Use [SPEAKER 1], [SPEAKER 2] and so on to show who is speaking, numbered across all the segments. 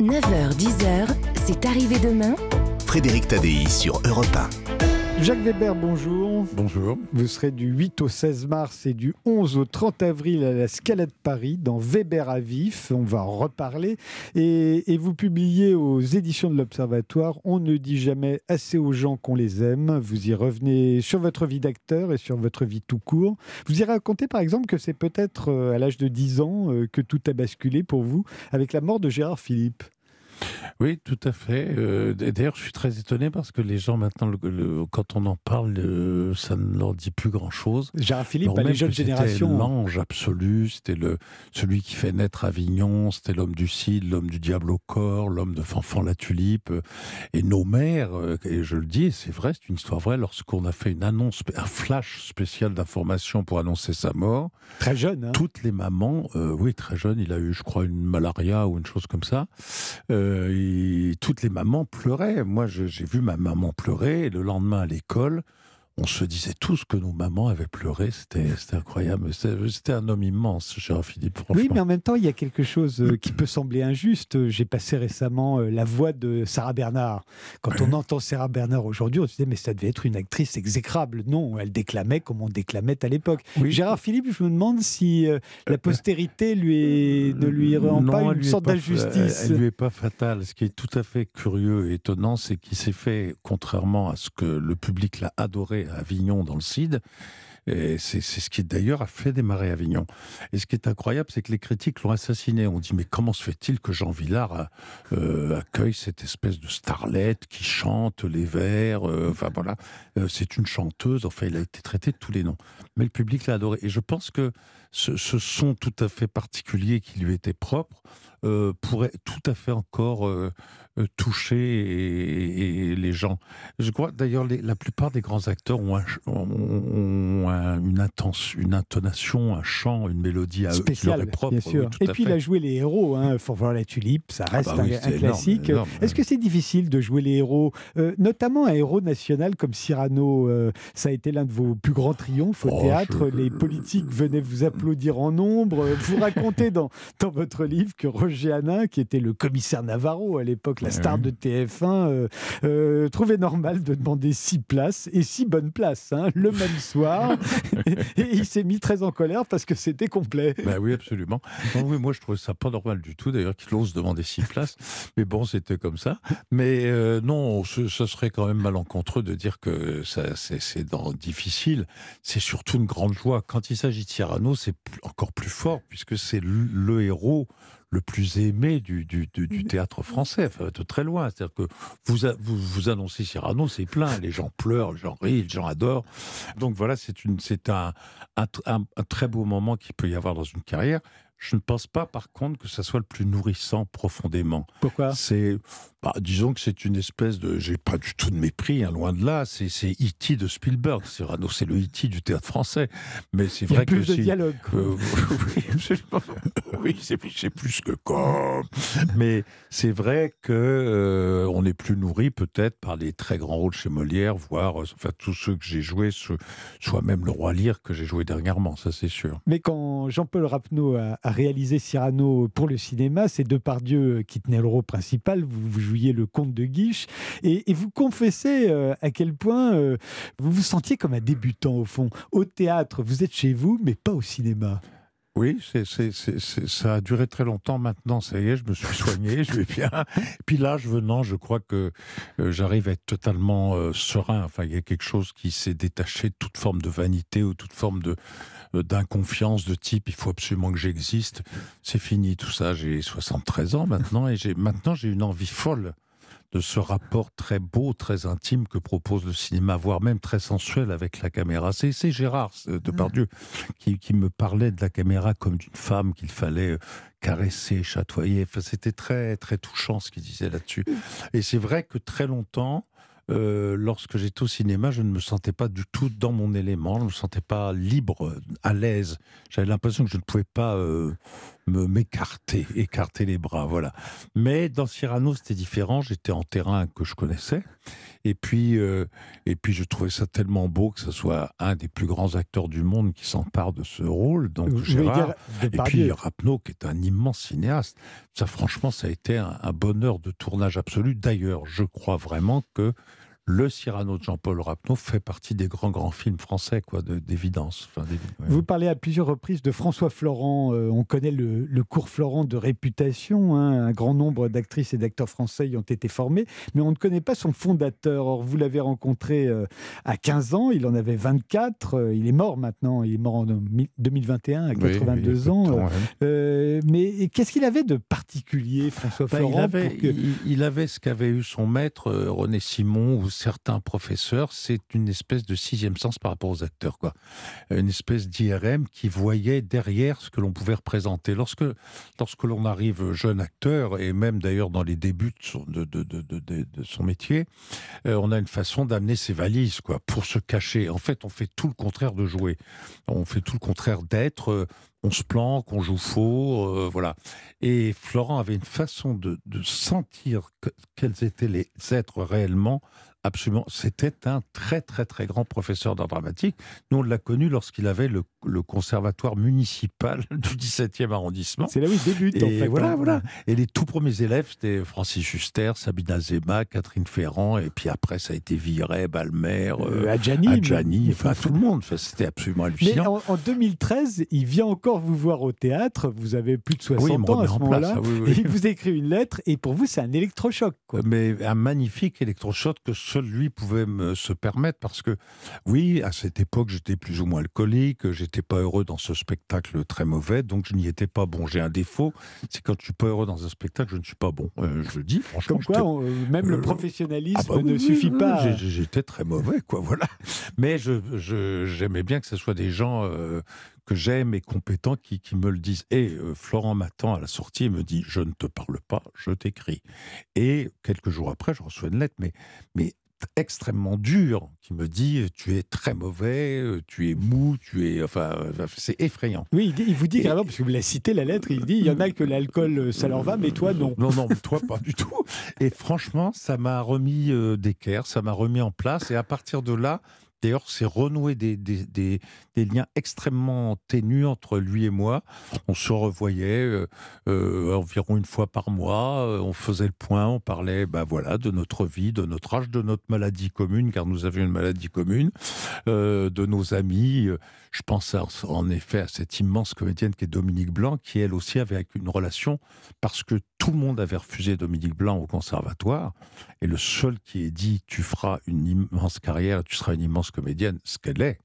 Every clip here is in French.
[SPEAKER 1] 9h-10h, c'est arrivé demain.
[SPEAKER 2] Frédéric Tadei sur Europe 1.
[SPEAKER 3] Jacques Weber, bonjour.
[SPEAKER 4] Bonjour.
[SPEAKER 3] Vous serez du 8 au 16 mars et du 11 au 30 avril à la Scala de Paris, dans Weber à vif. On va en reparler. Et, et vous publiez aux éditions de l'Observatoire On ne dit jamais assez aux gens qu'on les aime. Vous y revenez sur votre vie d'acteur et sur votre vie tout court. Vous y racontez par exemple que c'est peut-être euh, à l'âge de 10 ans euh, que tout a basculé pour vous avec la mort de Gérard Philippe.
[SPEAKER 4] Oui, tout à fait. Euh, D'ailleurs, je suis très étonné parce que les gens maintenant, le, le, quand on en parle, le, ça ne leur dit plus grand-chose.
[SPEAKER 3] Gérard Philippe, les jeunes générations.
[SPEAKER 4] C'était l'ange absolu, c'était le celui qui fait naître Avignon, c'était l'homme du Cid, l'homme du diable au corps, l'homme de Fanfan la Tulipe. Et nos mères, euh, et je le dis, c'est vrai, c'est une histoire vraie, lorsqu'on a fait une annonce, un flash spécial d'information pour annoncer sa mort.
[SPEAKER 3] Très jeune, hein
[SPEAKER 4] Toutes les mamans, euh, oui, très jeune, il a eu, je crois, une malaria ou une chose comme ça. Euh, et toutes les mamans pleuraient. Moi, j'ai vu ma maman pleurer. Le lendemain à l'école, on se disait tous que nos mamans avaient pleuré. C'était incroyable. C'était un homme immense, cher Philippe.
[SPEAKER 3] Oui, mais en même temps, il y a quelque chose euh, qui peut sembler injuste. J'ai passé récemment euh, la voix de Sarah Bernard. Quand on entend Sarah Bernard aujourd'hui, on se dit, mais ça devait être une actrice exécrable. Non, elle déclamait comme on déclamait à l'époque. Oui. Gérard Philippe, je me demande si euh, la postérité lui est, ne lui rend
[SPEAKER 4] non,
[SPEAKER 3] pas une sorte d'injustice.
[SPEAKER 4] Elle lui est pas fatale. Ce qui est tout à fait curieux et étonnant, c'est qu'il s'est fait, contrairement à ce que le public l'a adoré Avignon dans le CID. C'est ce qui d'ailleurs a fait démarrer Avignon. Et ce qui est incroyable, c'est que les critiques l'ont assassiné. On dit mais comment se fait-il que Jean Villard euh, accueille cette espèce de starlette qui chante les vers euh, voilà, euh, c'est une chanteuse. Enfin, il a été traité de tous les noms. Mais le public l'a adoré. Et je pense que ce, ce, son tout à fait particulier qui lui était propre euh, pourrait tout à fait encore euh, toucher et, et les gens. Je crois d'ailleurs la plupart des grands acteurs ont, un, ont un, une, intense, une intonation, un chant, une mélodie à
[SPEAKER 3] Spécial,
[SPEAKER 4] eux qui propre.
[SPEAKER 3] Bien sûr.
[SPEAKER 4] Oui,
[SPEAKER 3] et puis il a joué les héros. Hein. Faut voir la tulipe, ça reste
[SPEAKER 4] ah bah oui,
[SPEAKER 3] un, un classique. Est-ce que c'est difficile de jouer les héros, euh, notamment un héros national comme Cyrano euh, Ça a été l'un de vos plus grands triomphes au
[SPEAKER 4] Oh,
[SPEAKER 3] théâtre.
[SPEAKER 4] je-
[SPEAKER 3] Les politiques venaient vous applaudir en nombre. Vous racontez dans, dans votre livre que Roger Hanin, qui était le commissaire Navarro à l'époque, la
[SPEAKER 4] Ouais,
[SPEAKER 3] star de TF1, euh, euh, trouvait normal de demander six places et six bonnes places hein, le même soir. et il s'est mis très en colère parce que c'était complet.
[SPEAKER 4] Ben oui, absolument. Non, oui, moi, je trouvais ça pas normal du tout, d'ailleurs, qu'il ose demander six places. Mais bon, c'était comme ça. Mais euh, non, ce, ce serait quand même malencontreux de dire que ça, c'est, c'est dans- difficile. C'est surtout une grande joie. Quand il s'agit de Cyrano, c'est encore plus fort, puisque c'est le, le héros le plus aimé du, du, du, du théâtre français, enfin, de très loin. C'est-à-dire que vous, a- vous, vous annoncez Cyrano, c'est plein. Les gens pleurent, les gens rient, les gens adorent. Donc voilà, c'est, une, c'est un, un, un- un très beau moment qu'il peut y avoir dans une carrière. Je ne pense pas, par contre, que ça soit le plus nourrissant profondément.
[SPEAKER 3] Pourquoi?
[SPEAKER 4] C'est, bah, disons que c'est une espèce de, j'ai pas du tout de mépris, hein, loin de là. C'est, c'est E.T. de Spielberg. Cyrano, c'est le E.T. du théâtre français. Mais c'est vrai
[SPEAKER 3] plus
[SPEAKER 4] que
[SPEAKER 3] de
[SPEAKER 4] si-
[SPEAKER 3] dialogue. quoi.
[SPEAKER 4] euh, oui, absolument. Oui, c'est plus que comme. Mais c'est vrai que euh, on est plus nourri peut-être par les très grands rôles chez Molière, voire euh, enfin tous ceux que j'ai joués, soit même le roi Lear que j'ai joué dernièrement, ça c'est sûr.
[SPEAKER 3] Mais quand Jean-Paul Rapneau a, a réalisé Cyrano pour le cinéma, c'est Depardieu qui tenait le rôle principal. Vous, vous jouiez le comte de Guiche. Et, vous confessez euh, à quel point euh, vous vous sentiez comme un débutant, au fond. Au théâtre, vous êtes chez vous, mais pas au cinéma.
[SPEAKER 4] Oui, ça a duré très longtemps maintenant, ça y est, je me suis soigné, je vais bien. Puis l'âge venant, je crois que euh, j'arrive à être totalement euh, serein. Enfin, il y a quelque chose qui s'est détaché de toute forme de vanité ou toute forme euh, d'inconfiance de type il faut absolument que j'existe. C'est fini tout ça, j'ai 73 ans maintenant et maintenant j'ai une envie folle de ce rapport très beau, très intime que propose le cinéma, voire même très sensuel avec la caméra. C'est, Gérard euh, Depardieu qui, qui me parlait de la caméra comme d'une femme qu'il fallait euh, caresser, chatoyer. Enfin, c'était très, très touchant ce qu'il disait là-dessus. Et c'est vrai que très longtemps, euh, lorsque j'étais au cinéma, je ne me sentais pas du tout dans mon élément, je ne me sentais pas libre, à l'aise. J'avais l'impression que je ne pouvais pas euh, me m'écarter, écarter les bras, voilà. Mais dans Cyrano, c'était différent. J'étais en terrain que je connaissais, Et puis, euh, et puis je trouvais ça tellement beau que ce soit un des plus grands acteurs du monde qui s'empare de ce rôle. Donc Gérard, et puis Rapneau, qui est un immense cinéaste. Ça, franchement, ça a été un bonheur de tournage absolu. D'ailleurs, je crois vraiment que le Cyrano de Jean-Paul Rapneau fait partie des grands, grands films français, quoi, d'évidence.
[SPEAKER 3] Vous parlez à plusieurs reprises de François Florent. Euh, on connaît le, cours Florent de réputation. Hein. Un grand nombre d'actrices et d'acteurs français y ont été formés, mais on ne connaît pas son fondateur. Or, vous l'avez rencontré euh, à 15 ans, il en avait 24. Euh, il est mort maintenant, il est mort en 2021 à 82 ans. mais qu'est-ce qu'il avait de particulier, François bah, Florent
[SPEAKER 4] il, avait, ce qu'avait eu son maître, René Simon, certains professeurs, c'est une espèce de sixième sens par rapport aux acteurs, quoi. Une espèce d'IRM qui voyait derrière ce que l'on pouvait représenter. Lorsque, lorsque l'on arrive jeune acteur, et même d'ailleurs dans les débuts de son, de, de, de, son métier, euh, on a une façon d'amener ses valises, quoi, pour se cacher. En fait, on fait tout le contraire de jouer. On fait tout le contraire d'être. Euh, on se planque, on joue faux, euh, voilà. Et Florent avait une façon de, de sentir quels étaient les êtres réellement absolument. C'était un très, très, très grand professeur d'art dramatique. Nous, on l'a connu lorsqu'il avait le, conservatoire municipal du 17e arrondissement.
[SPEAKER 3] C'est là où il débute,
[SPEAKER 4] et
[SPEAKER 3] en fait.
[SPEAKER 4] Voilà, voilà. Et les tout premiers élèves, c'était Francis Huster, Sabina Zema, Catherine Ferrand, et puis après, ça a été Viret, Balmer, euh,
[SPEAKER 3] euh Adjani,
[SPEAKER 4] Adjani enfin, tout le monde. c'était absolument hallucinant.
[SPEAKER 3] Mais en, 2013, il vient encore vous voir au théâtre. Vous avez plus de 60 ans à ce moment-là. Ah il vous écrit une lettre, et pour vous, c'est un électrochoc. Quoi.
[SPEAKER 4] Mais un magnifique électrochoc que seul lui pouvait me, se permettre parce que, oui, à cette époque, j'étais plus ou moins alcoolique, j'étais pas heureux dans ce spectacle très mauvais, donc je n'y étais pas bon. J'ai un défaut, c'est quand je suis pas heureux dans un spectacle, je ne suis pas bon. Euh, je le dis, franchement.
[SPEAKER 3] Comme quoi, même le euh, professionnalisme ah bah ne suffit pas.
[SPEAKER 4] J'étais très mauvais, quoi, voilà. Mais j'aimais je, bien que ce soit des gens euh, que j'aime et compétents qui, qui, me le disent. Et Florent m'attend à la sortie et me dit Je ne te parle pas, je t'écris. Et quelques jours après, je reçois une lettre, mais, mais extrêmement dur qui me dit tu es très mauvais, tu es mou, tu es enfin c'est effrayant.
[SPEAKER 3] Oui, il, vous dit carrément parce que vous l'avez cité la lettre, il dit il y en a que l'alcool ça leur va mais toi non.
[SPEAKER 4] Non non, toi pas du tout. Et franchement, ça m'a remis euh, d'équerre, ça m'a remis en place et à partir de là, D'ailleurs, c'est renouer des, des, liens extrêmement ténus entre lui et moi. On se revoyait euh, euh, environ une fois par mois. Euh, on faisait le point, on parlait bah, voilà, de notre vie, de notre âge, de notre maladie commune, car nous avions une maladie commune, de nos amis. Je pense en effet à cette immense comédienne qui est Dominique Blanc, qui elle aussi avait une relation, parce que tout le monde avait refusé Dominique Blanc au conservatoire, et le seul qui ait dit tu feras une immense carrière, tu seras une immense comédienne, ce qu'elle est,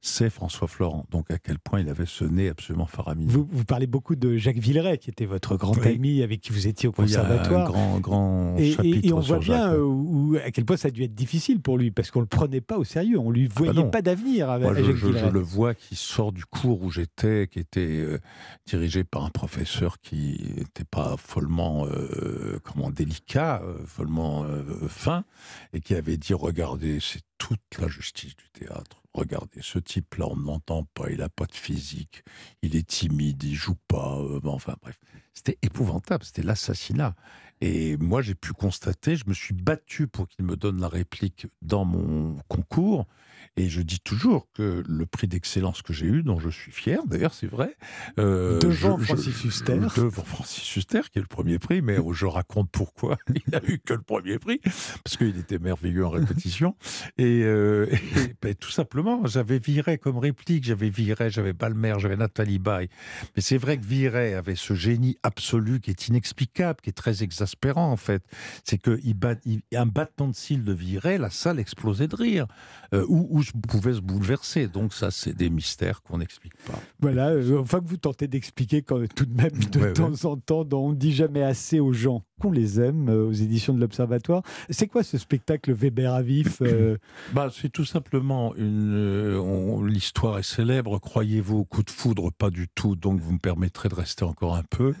[SPEAKER 4] c'est François Florent. Donc à quel point il avait ce nez absolument faramineux.
[SPEAKER 3] Vous, parlez beaucoup de Jacques Villeray, qui était votre grand ami avec qui vous étiez au conservatoire.
[SPEAKER 4] un grand, grand
[SPEAKER 3] et,
[SPEAKER 4] chapitre
[SPEAKER 3] et, on voit bien euh, à quel point ça a dû être difficile pour lui, parce qu'on ne le prenait pas au sérieux. On lui ah bah voyait pas d'avenir avec
[SPEAKER 4] Jacques je, je, le vois qui sort du cours où j'étais, qui était euh, dirigé par un professeur qui n'était pas follement euh, comment délicat, follement fin, et qui avait dit regardez, c'est toute la justice du théâtre regardez, ce type-là, on ne pas, il n'a pas de physique, il est timide, il joue pas, euh, enfin bref. C'était épouvantable, c'était l'assassinat. Et moi, j'ai pu constater, je me suis battu pour qu'il me donne la réplique dans mon concours. Et je dis toujours que le prix d'excellence que j'ai eu, dont je suis fier, d'ailleurs, c'est vrai.
[SPEAKER 3] Euh, devant Francis Huster.
[SPEAKER 4] Devant Francis Huster, qui est le premier prix, mais je raconte pourquoi il n'a eu que le premier prix, parce qu'il était merveilleux en répétition. et, euh, ben, tout simplement, j'avais Viret comme réplique, j'avais Viret, j'avais Balmer, j'avais Nathalie Baye. Mais c'est vrai que Viret avait ce génie absolu qui est inexplicable, qui est très exaspérant, en fait. C'est qu'un battement de cils de Viret, la salle explosait de rire. Euh, ou, pouvait se bouleverser. Donc ça, c'est des mystères qu'on n'explique pas.
[SPEAKER 3] Voilà, euh, enfin que vous tentez d'expliquer quand, tout de même de temps en temps, dont on ne dit jamais assez aux gens qu'on les aime euh, aux éditions de l'Observatoire. C'est quoi ce spectacle Weber à vif euh
[SPEAKER 4] bah, C'est tout simplement une. L'histoire est célèbre. Croyez-vous au coup de foudre? Pas du tout. Donc vous me permettrez de rester encore un peu.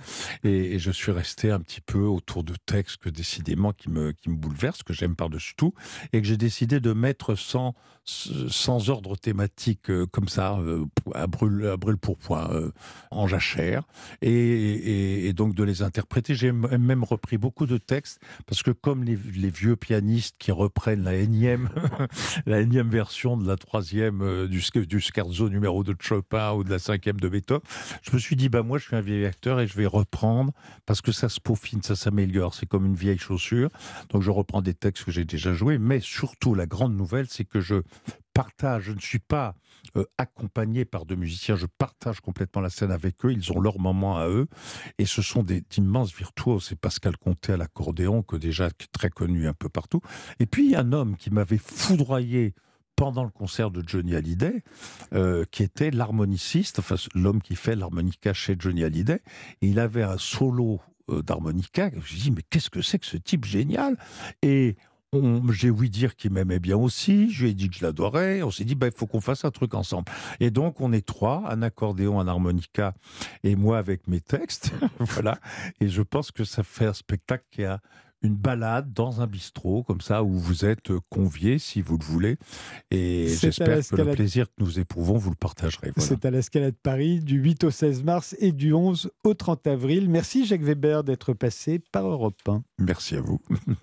[SPEAKER 4] Et, je suis resté un petit peu autour de textes que décidément qui me, qui me bouleversent, que j'aime par-dessus tout, et que j'ai décidé de mettre sans, sans ordre thématique euh, comme ça, à brûle, à brûle pour point, en jachère, et, et, donc de les interpréter. J'ai même pris beaucoup de textes parce que comme les, vieux pianistes qui reprennent la énième, la énième version de la troisième euh, du, du scherzo numéro de Chopin ou de la cinquième de Beethoven, je me suis dit bah moi je suis un vieil acteur et je vais reprendre parce que ça se peaufine, ça s'améliore, c'est comme une vieille chaussure. Donc je reprends des textes que j'ai déjà joués, mais surtout la grande nouvelle, c'est que je je ne suis pas euh, accompagné par deux musiciens, je partage complètement la scène avec eux, ils ont leur moment à eux, et ce sont d'immenses virtuoses. C'est Pascal Comté à l'accordéon, que déjà très connu un peu partout. Et puis un homme qui m'avait foudroyé pendant le concert de Johnny Hallyday, euh, qui était l'harmoniciste, enfin l'homme qui fait l'harmonica chez Johnny Hallyday. Il avait un solo euh, d'harmonica. Je me dit, mais qu'est-ce que c'est que ce type génial? Et j'ai ouï dire qu'il m'aimait bien aussi, je lui ai dit que je l'adorais, on s'est dit, bah, il faut qu'on fasse un truc ensemble. Et donc, on est trois, un accordéon, un harmonica, et moi avec mes textes, voilà. Et je pense que ça fait un spectacle qui a une balade dans un bistrot, comme ça, où vous êtes conviés, si vous le voulez. Et j'espère que le plaisir que nous éprouvons, vous le partagerez.
[SPEAKER 3] C'est à l'Escalade Paris, du 8 au 16 mars et du 11 au 30 avril. Merci Jacques Weber d'être passé par Europe 1.
[SPEAKER 4] Merci à vous.